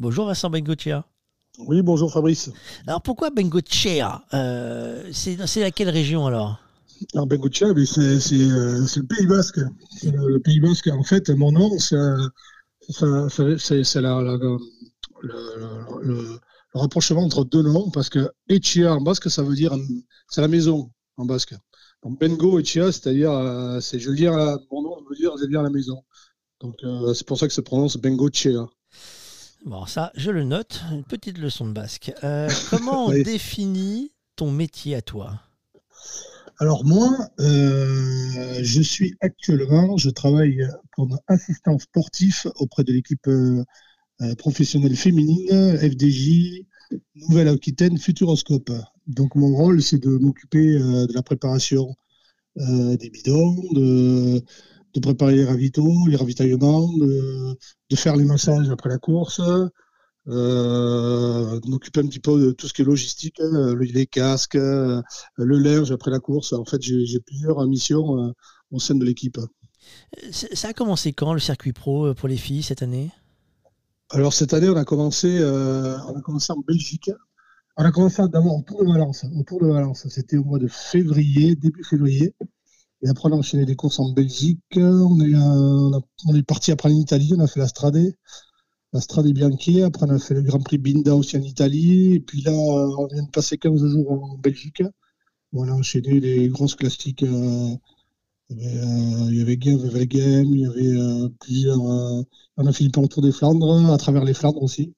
Bonjour Vincent Bengochea. Oui, bonjour Fabrice. Alors pourquoi Bengochea euh, C'est laquelle région alors? Alors Bengochea, c'est le Pays Basque. Le, Pays Basque, en fait, mon nom, c'est le, rapprochement entre deux noms, parce que Echea en basque, ça veut dire, c'est la maison en basque. Donc Bengo Echea, c'est-à-dire, euh, c'est je viens à, mon nom veut dire je viens à la maison. Donc euh, c'est pour ça que ça se prononce Bengochea. Bon, ça, je le note. Une petite leçon de basque. Euh, comment on définit ton métier à toi? Alors moi, euh, je suis actuellement, je travaille comme assistant sportif auprès de l'équipe euh, professionnelle féminine FDJ Nouvelle-Aquitaine Futuroscope. Donc mon rôle, c'est de m'occuper de la préparation des bidons, de de préparer les ravitaux, les ravitaillements, de, faire les massages après la course, euh, m'occuper un petit peu de tout ce qui est logistique, hein, les casques, le linge après la course. En fait, j'ai plusieurs missions euh, au sein de l'équipe. Ça a commencé quand le circuit pro euh, pour les filles cette année? Alors cette année, on a commencé, on a commencé en Belgique. On a commencé d'abord au Tour de Valence. Au Tour de Valence, c'était au mois de février, début février. Et après, on a enchaîné des courses en Belgique. On est, euh, est parti après en Italie. On a fait la Strade, la Strade Bianchi. Après, on a fait le Grand Prix Binda aussi en Italie. Et puis là, on vient de passer 15 jours en Belgique. on a enchaîné les grosses classiques. Euh, il y avait, Game, il y avait Game, il y avait euh, plusieurs. on a fait le tour des Flandres, à travers les Flandres aussi.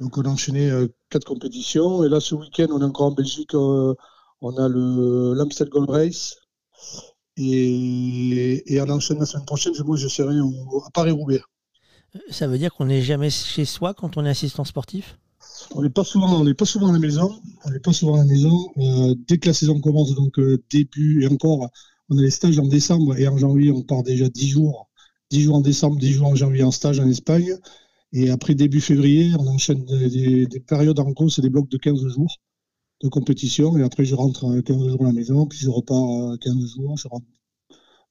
Donc, on a enchaîné quatre compétitions. Et là, ce week-end, on est encore en Belgique. on a le l'Amstel Gold Race et, et enchaînant la semaine prochaine, moi, je serai à Paris-Roubaix. Ça veut dire qu'on n'est jamais chez soi quand on est assistant sportif? On n'est pas souvent, on n'est pas souvent à la maison. On n'est pas souvent à la maison. Euh, dès que la saison commence, donc euh, début et encore, on a les stages en décembre et en janvier, on part déjà 10 jours. 10 jours en décembre, 10 jours en janvier en stage en Espagne. Et après début février, on enchaîne des, des périodes en course et des blocs de 15 jours de compétition. Et après, je rentre 15 jours à la maison, puis je repars 15 jours.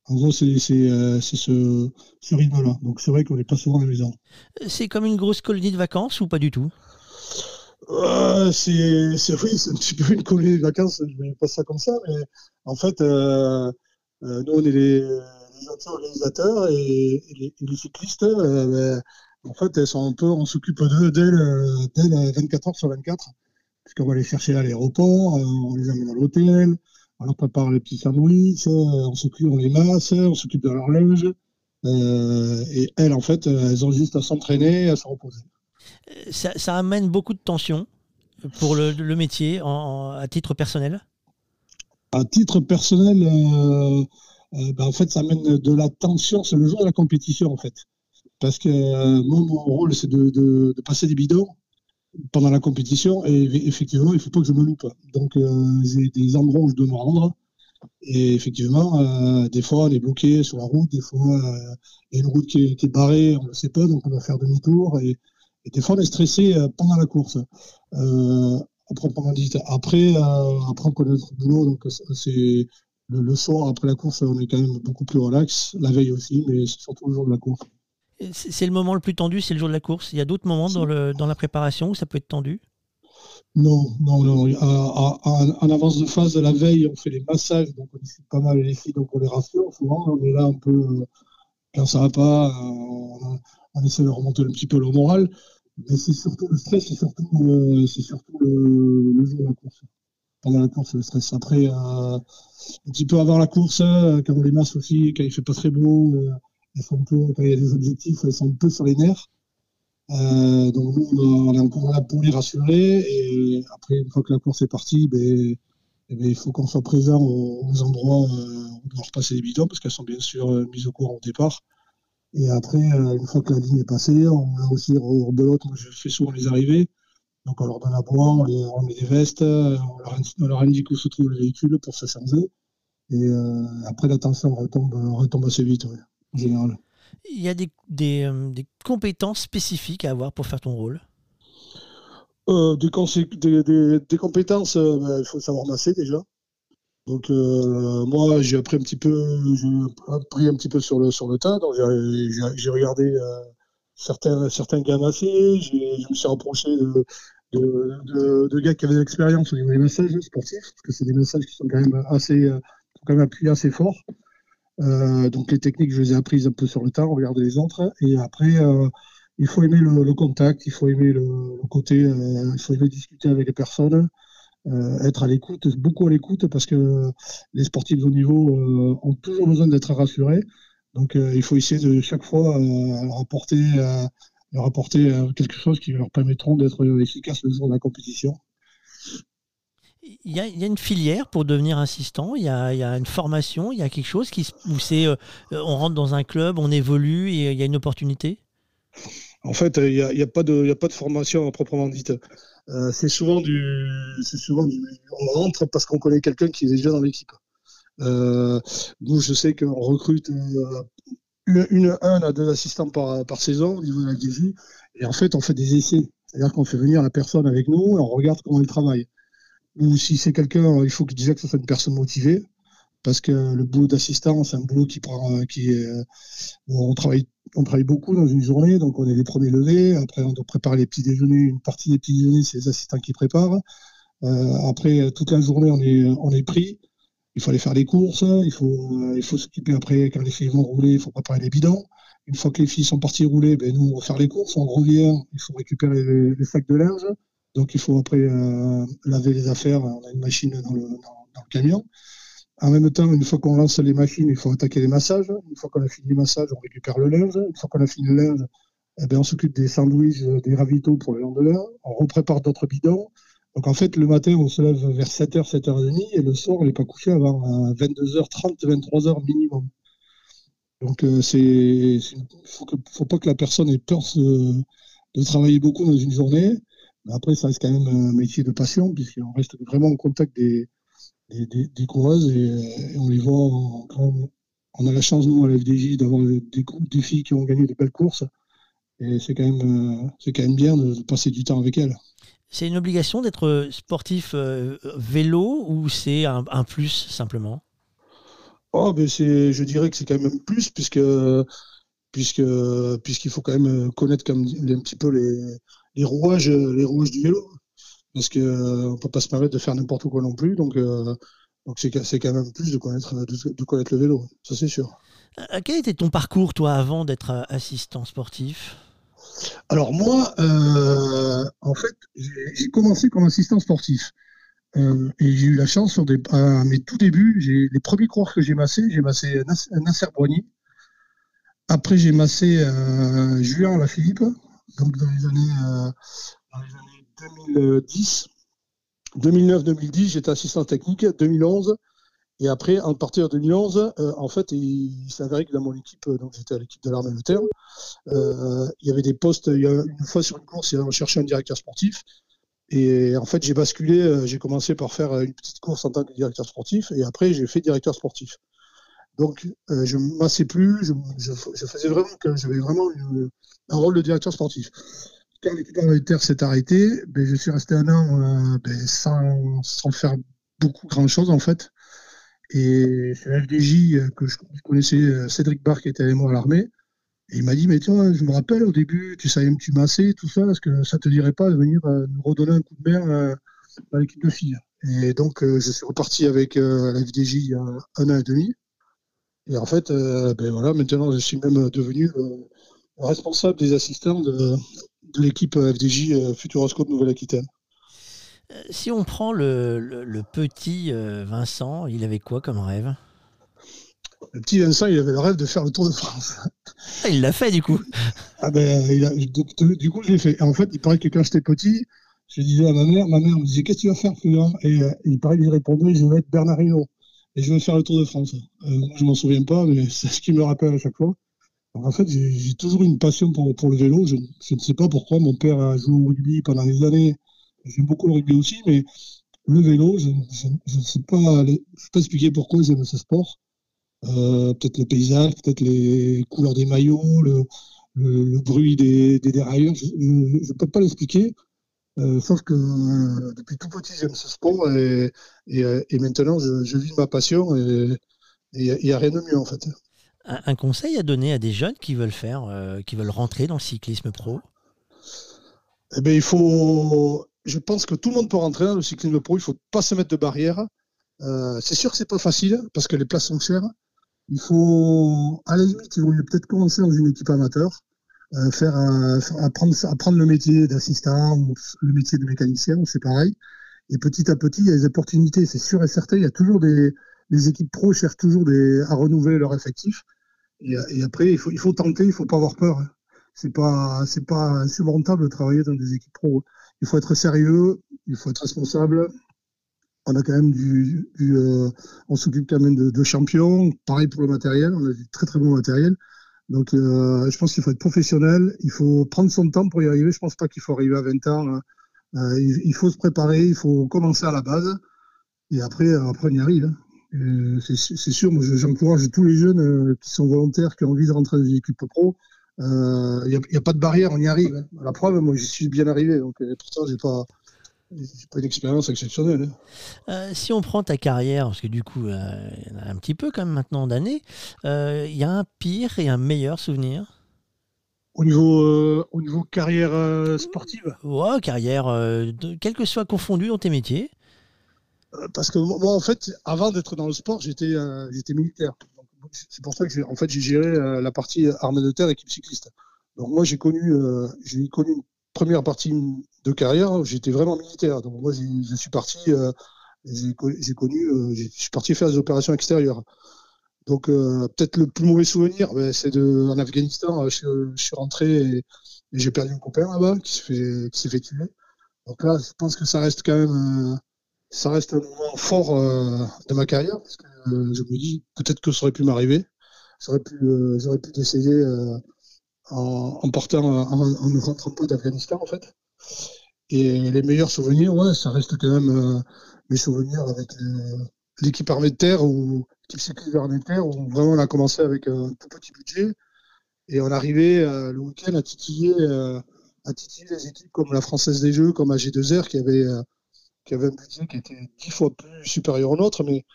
En gros, c'est euh, ce, ce rythme-là. Donc, c'est vrai qu'on n'est pas souvent à la maison. C'est comme une grosse colonie de vacances ou pas du tout? Euh, c'est oui, c'est un petit peu une colonie de vacances, je ne vais pas ça comme ça, mais en fait, euh, nous, on est les, les organisateurs et, les, cyclistes, ben, en fait, elles sont un peu, on s'occupe d'eux dès, 24 heures sur 24 puisqu'on va les chercher à l'aéroport, euh, on les amène à l'hôtel, on leur prépare les petits sandwichs, euh, on s'occupe, on les masse, on s'occupe de leur linge. Euh, et elles, en fait, elles ont juste à s'entraîner et à se reposer. Ça, amène beaucoup de tension pour le, métier à titre personnel? À titre personnel, ben, en fait, ça amène de la tension. C'est le jour de la compétition, en fait. Parce que moi, mon rôle, c'est de, passer des bidons pendant la compétition. Et effectivement, il ne faut pas que je me loupe. Donc, euh, j'ai des endroits où je dois me rendre. Et effectivement, euh, des fois, on est bloqué sur la route. Des fois, euh, il y a une route qui est, barrée, on ne le sait pas, donc on doit faire demi-tour. Et, des fois, on est stressé pendant la course. après, après, après, on connaît notre boulot. Donc, c'est le, le, soir, après la course, on est quand même beaucoup plus relax. La veille aussi, mais surtout le jour de la course. C'est le moment le plus tendu, c'est le jour de la course. Il y a d'autres moments dans, la préparation où ça peut être tendu? Non, non, non. En, avance de phase, la veille, on fait les massages, donc on discute pas mal les filles, donc on les rassure. Souvent, on est là un peu, quand ça va pas, on, on, essaie de remonter un petit peu le moral. Mais c'est surtout le stress, c'est surtout, euh, le, jour de la course. Pendant la course, le stress. Après, euh, un petit peu avant la course, euh, quand on les masse aussi, quand il fait pas très beau sont quand il y a des objectifs, elles sont un peu sur les nerfs. Euh, donc nous, on est encore là pour les rassurer. Et après, une fois que la course est partie, ben, eh ben il faut qu'on soit présent aux, endroits euh, où on doit repasser les bidons, parce qu'elles sont bien sûr euh, mises au courant au départ. Et après, une fois que la ligne est passée, on a aussi rebelote. Moi, je fais souvent les arrivées. Donc on leur donne à boire, on, les, met des vestes, on leur, indique où se trouve le véhicule pour se changer. Et après, la tension retombe assez vite. Il y a des, des, euh, des, compétences spécifiques à avoir pour faire ton rôle? Euh, des, des, des, compétences, euh, ben, il faut savoir masser déjà. Donc moi j'ai appris un petit peu, j'ai appris un petit peu sur le sur le tas. Donc j'ai regardé certains, certains gars massés, je me suis rapproché de, de, gars qui avaient de l'expérience au niveau des messages sportifs, parce que c'est des messages qui sont quand même assez, quand même appuyés assez fort. Donc les techniques, je les ai apprises un peu sur le temps, regarder les autres. Et après, il faut aimer le, contact, il faut aimer le, côté, il faut aimer discuter avec les personnes. Euh, être à l'écoute, beaucoup à l'écoute, parce que les sportifs de haut niveau euh, ont toujours besoin d'être rassurés. Donc euh, il faut essayer de chaque fois leur apporter, leur apporter quelque chose qui leur permettront d'être efficaces le jour de la compétition. Il y, a, une filière pour devenir assistant, il y a, une formation, il y a quelque chose qui, où c'est, on rentre dans un club, on évolue et il y a une opportunité? En fait, il n'y a, a, pas de, formation proprement dite. Euh, c'est souvent du, c'est souvent du, on rentre parce qu'on connaît quelqu'un qui est déjà dans l'équipe. Euh, nous, je sais qu'on recrute euh, une, un à deux assistants par, par saison au niveau de la DG, et en fait, on fait des essais. C'est-à-dire qu'on fait venir la personne avec nous et on regarde comment il travaille. Ou si c'est quelqu'un, il faut que déjà que ce soit une personne motivée, parce que le boulot d'assistant, c'est un boulot qui prend, qui est, on travaille on travaille beaucoup dans une journée, donc on est les premiers levés. Après, on doit préparer les petits déjeuners. Une partie des petits déjeuners, c'est les assistants qui préparent. Euh, après, toute la journée, on est, on est pris. Il faut aller faire les courses. Il faut, euh, il faut s'occuper après, quand les filles vont rouler, il faut préparer les bidons. Une fois que les filles sont parties rouler, ben, nous, on va faire les courses. On revient, il faut récupérer les, sacs de linge. Donc, il faut après euh, laver les affaires. On a une machine dans le, camion. En même temps, une fois qu'on lance les machines, il faut attaquer les massages. Une fois qu'on a fini les massages, on récupère le linge. Une fois qu'on a fini le linge, eh bien, on s'occupe des sandwichs, euh, des ravitaux pour le lendemain. On reprépare d'autres bidons. Donc en fait, le matin, on se lève vers 7h, 7h30 et le soir, on n'est pas couché avant 22h30, 23h minimum. Donc euh, c'est, il ne faut, pas que la personne ait peur de, travailler beaucoup dans une journée. Après, ça reste quand même un métier de passion puisqu'on reste vraiment en contact des, des, des, coureuses et, on les voit on a la chance nous à la FDJ d'avoir des, des, filles qui ont gagné de belles courses et c'est quand même euh, quand même bien de, passer du temps avec elles. C'est une obligation d'être sportif euh, vélo ou c'est un, plus simplement? Oh ben c'est je dirais que c'est quand même un plus puisque puisque puisqu'il faut quand même connaître comme un petit peu les, les rouages les rouages du vélo parce qu'on euh, ne peut pas se permettre de faire n'importe quoi non plus. Donc, euh, donc c'est, quand même plus de connaître, de, connaître le vélo, ça c'est sûr. Euh, quel était ton parcours, toi, avant d'être assistant sportif? Alors moi, en fait, j'ai, commencé comme assistant sportif. et j'ai eu la chance, sur des, à mes tout débuts, j'ai, les premiers coureurs que j'ai massés, j'ai massé Nasser Boigny. Après, j'ai massé Julien Philippe. Donc dans les années, dans les années 2010. 2009-2010, j'étais assistant technique. 2011, et après, à partir de 2011, euh, en fait, il, s'avérait que dans mon équipe, euh, donc j'étais à l'équipe de l'armée de terre, euh, il y avait des postes. Il y a une fois sur une course, on cherchait un directeur sportif. Et en fait, j'ai basculé. j'ai commencé par faire une petite course en tant que directeur sportif, et après, j'ai fait directeur sportif. Donc, je ne massais plus. Je, faisais vraiment j'avais vraiment un rôle de directeur sportif quand l'équipe terre s'est arrêtée, ben, je suis resté un an euh, ben, sans, sans, faire beaucoup grand-chose en fait. Et c'est la FDJ euh, que je, connaissais, euh, Cédric Barr qui était avec moi à l'armée. Et il m'a dit, mais toi, je me rappelle au début, tu savais me tu massais, tout ça, est-ce que ça te dirait pas de venir nous redonner un coup de main à l'équipe de filles? Et donc, je suis reparti avec la FDJ il y a un an et demi. Et en fait, ben voilà, maintenant, je suis même devenu responsable des assistants de, de l'équipe FDJ euh, Futuroscope Nouvelle-Aquitaine. Euh, si on prend le, petit euh, Vincent, il avait quoi comme rêve? Le petit Vincent, il avait le rêve de faire le Tour de France. Ah, il l'a fait du coup. Ah ben, du, coup, je l'ai fait. en fait, il paraît que quand j'étais petit, je disais à ma mère, ma mère me disait Qu'est-ce que tu vas faire plus Et il paraît qu'il répondait Je vais être Bernard Hinault et je vais faire le Tour de France. moi, je m'en souviens pas, mais c'est ce qui me rappelle à chaque fois en fait, j'ai toujours une passion pour, le vélo. Je, je, ne sais pas pourquoi. Mon père a joué au rugby pendant des années. J'aime beaucoup le rugby aussi, mais le vélo, je ne sais, pas, pas expliquer pourquoi j'aime ce sport. Euh, peut-être le paysage, peut-être les couleurs des maillots, le, bruit des, dérailleurs. Je ne peux pas l'expliquer. Euh, sauf que euh, depuis tout petit, j'aime ce sport et, maintenant, je, je, vis ma passion et il n'y a, rien de mieux en fait. Un, conseil à donner à des jeunes qui veulent faire, qui veulent rentrer dans le cyclisme pro? Eh bien, il faut. Je pense que tout le monde peut rentrer dans le cyclisme pro. Il ne faut pas se mettre de barrière. c'est sûr que c'est pas facile parce que les places sont chères. Il faut, à la limite, il vaut peut-être commencer dans une équipe amateur, euh, faire, euh, apprendre, apprendre le métier d'assistant ou le métier de mécanicien, c'est pareil. Et petit à petit, il y a des opportunités, c'est sûr et certain. Il y a toujours des, les équipes pro cherchent toujours à renouveler leur effectif. Et, après, il faut, tenter, il faut pas avoir peur. Hein. C'est pas, pas insurmontable de travailler dans des équipes pro. Il faut être sérieux, il faut être responsable, on a quand même du, euh, on s'occupe quand même de, champions. Pareil pour le matériel, on a du très très bon matériel. Donc, euh, je pense qu'il faut être professionnel. Il faut prendre son temps pour y arriver. Je pense pas qu'il faut arriver à 20 ans. Hein. Euh, il, faut se préparer. Il faut commencer à la base. Et après, après on y arrive. Hein. C'est sûr, moi, j'encourage tous les jeunes qui sont volontaires, qui ont envie de rentrer dans une équipe pro. Il n'y a, pas de barrière, on y arrive. Hein. la preuve, moi, j'y suis bien arrivé. Donc, pour ça, j'ai pas, pas une expérience exceptionnelle. Hein. Euh, si on prend ta carrière, parce que du coup, euh, il y en a un petit peu quand même maintenant d'années, euh, il y a un pire et un meilleur souvenir? Au niveau, au niveau carrière sportive? Ouais, carrière, quel que soit confondu dans tes métiers. Parce que moi, en fait, avant d'être dans le sport, j'étais j'étais militaire. C'est pour ça que j'ai en fait, géré la partie armée de terre, équipe cycliste. Donc moi, j'ai connu, j'ai connu une première partie de carrière, j'étais vraiment militaire. Donc moi, je suis parti, euh, j'ai connu, euh, je suis parti faire des opérations extérieures. Donc euh, peut-être le plus mauvais souvenir, ben, c'est de en Afghanistan. Je, suis rentré et, j'ai perdu un copain là-bas qui s'est fait, qui s'est fait tuer. Donc là, je pense que ça reste quand même, ça reste un moment fort de ma carrière parce que je me dis peut-être que ça aurait pu m'arriver. J'aurais pu, j'aurais pu décéder en, partant, en, ne rentrant d'Afghanistan, en fait. Et les meilleurs souvenirs, ouais, ça reste quand même euh, mes souvenirs avec l'équipe armée de terre ou l'équipe sécurité armée de terre, où vraiment on a commencé avec un tout petit budget. Et on arrivait euh, le week-end à titiller, euh, à titiller des équipes comme la Française des Jeux, comme AG2R, qui avait, qui avait un budget qui était dix fois plus supérieur au nôtre. Mais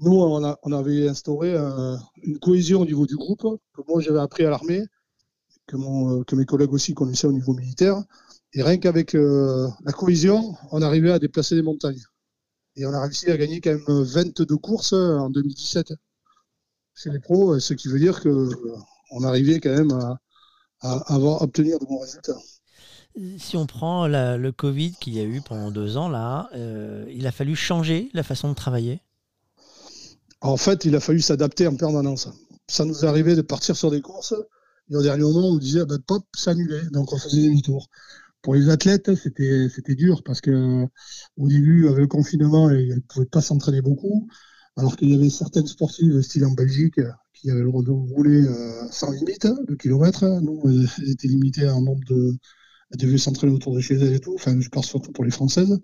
nous, on, avait instauré une cohésion au niveau du groupe, que moi j'avais appris à l'armée que, mes collègues aussi connaissaient au niveau militaire. Et rien qu'avec euh, la cohésion, on arrivait à déplacer des montagnes. Et on a réussi à gagner quand même 22 courses en 2017 chez les pros, ce qui veut dire qu'on arrivait quand même à, avoir, obtenir de bons résultats. Si on prend le Covid qu'il y a eu pendant deux ans, là, euh, il a fallu changer la façon de travailler? En fait, il a fallu s'adapter en permanence. Ça nous arrivait de partir sur des courses et au dernier moment, on disait, bah, pop, s'annulait. Donc, on faisait demi-tour. Pour les athlètes, c'était, dur parce que au début, avec le confinement, ils ne pouvaient pas s'entraîner beaucoup. Alors qu'il y avait certaines sportives, style en Belgique, qui avaient le droit de rouler euh, sans limite de kilomètres. Nous, elles étaient limitées en nombre de. Elles devaient s'entraîner autour de chez elles et tout. Enfin, je parle surtout pour les Françaises.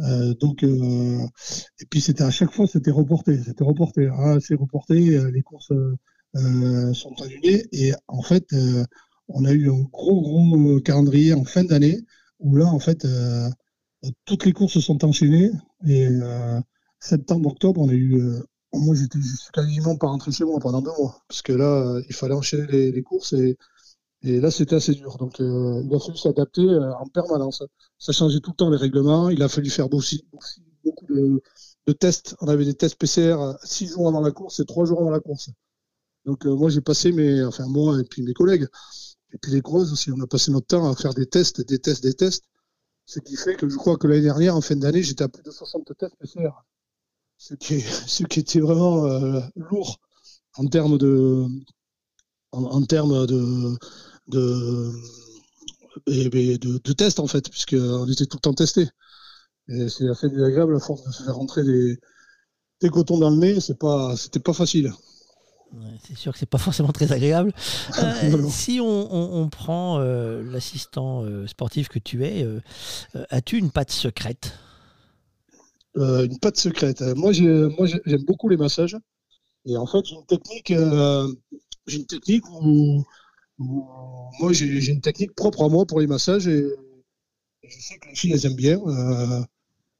Euh, donc, euh, et puis c'était à chaque fois, c'était reporté, c'était reporté. Ah, c'est reporté. Les courses euh, sont annulés. Et en fait, euh, on a eu un gros, gros euh, calendrier en fin d'année où là, en fait, toutes les courses se sont enchaînées. Et septembre, octobre, on a eu. moi, j'étais quasiment pas rentré chez moi pendant deux mois. Parce que là, il fallait enchaîner les, courses et là, c'était assez dur. Donc, il a fallu s'adapter en permanence. Ça changeait tout le temps les règlements. Il a fallu faire beaucoup de, de, tests. On avait des tests PCR six jours avant la course et trois jours avant la course. Donc euh, moi j'ai passé mes, enfin moi et puis mes collègues, et puis les grosses aussi, on a passé notre temps à faire des tests, des tests, des tests. Ce qui fait que je crois que l'année dernière, en fin d'année, j'étais à plus de 60 tests PCR. Ce qui, ce qui était vraiment euh, lourd en termes de, en, termes de, de, de, tests en fait, puisqu'on était tout le temps testé. Et c'est assez désagréable à force de se faire rentrer des, des cotons dans le nez, c'est pas, c'était pas facile c'est sûr que c'est pas forcément très agréable. Euh, si on, prend euh, l'assistant euh, sportif que tu es, as-tu une patte secrète? Une patte secrète. Moi, j'aime beaucoup les massages. Et en fait, j'ai une technique, j'ai une technique où, moi, j'ai une technique propre à moi pour les massages et, je sais que les filles, elles aiment bien.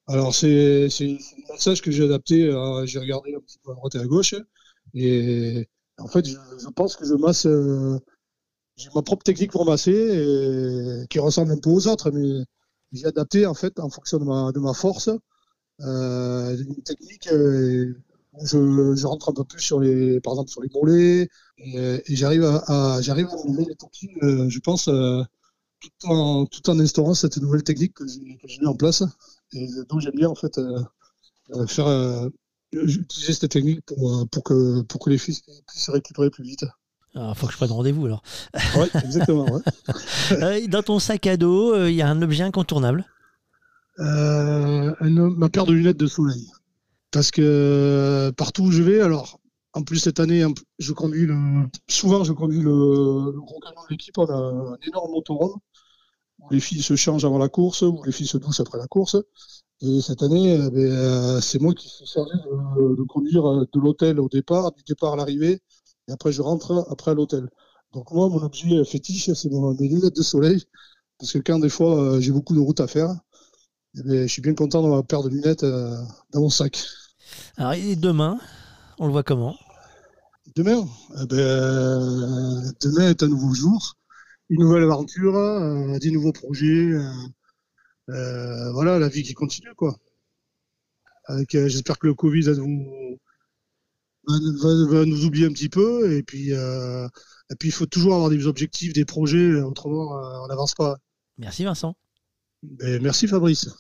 alors, c'est un massage que j'ai adapté. J'ai regardé un petit peu à droite et à gauche. Et En fait, je, pense que je masse. j'ai ma propre technique pour masser et, qui ressemble un peu aux autres, mais j'ai adapté en fait en fonction de ma, de ma force. une technique je, rentre un peu plus sur les, par exemple sur les mollets et, j'arrive à, j'arrive à les toxines, je pense, tout en, tout en instaurant cette nouvelle technique que j'ai mis en place. Et donc j'aime bien en fait euh, euh, faire euh, utiliser cette technique pour, pour, que, pour que les filles puissent se récupérer plus vite. Il ah, faut que je prenne rendez-vous alors. Oui, exactement. Dans ton sac à dos, il y a un objet incontournable? Ma paire de lunettes de soleil. Parce que partout où je vais, alors en plus, cette année, je conduis le, souvent, je conduis le, gros camion de l'équipe. On a un énorme motorhome où les filles se changent avant la course, où les filles se douchent après la course. Et cette année, eh ben, euh, c'est moi qui suis chargé de, conduire euh, de l'hôtel au départ, du départ à l'arrivée, et après je rentre après à l'hôtel. Donc moi, mon objet fétiche, c'est mes lunettes de soleil, parce que quand des fois euh, j'ai beaucoup de route à faire, eh je suis bien content d'avoir ma paire de lunettes dans mon sac. Alors et demain, on le voit comment? Demain, eh ben, demain est un nouveau jour une nouvelle aventure, euh, des nouveaux projets. Euh, euh, voilà, la vie qui continue, quoi. j'espère que le Covid va nous, va, nous oublier un petit peu. Et puis, et puis, il faut toujours avoir des objectifs, des projets. Autrement, on n'avance pas. Merci Vincent. Merci Fabrice.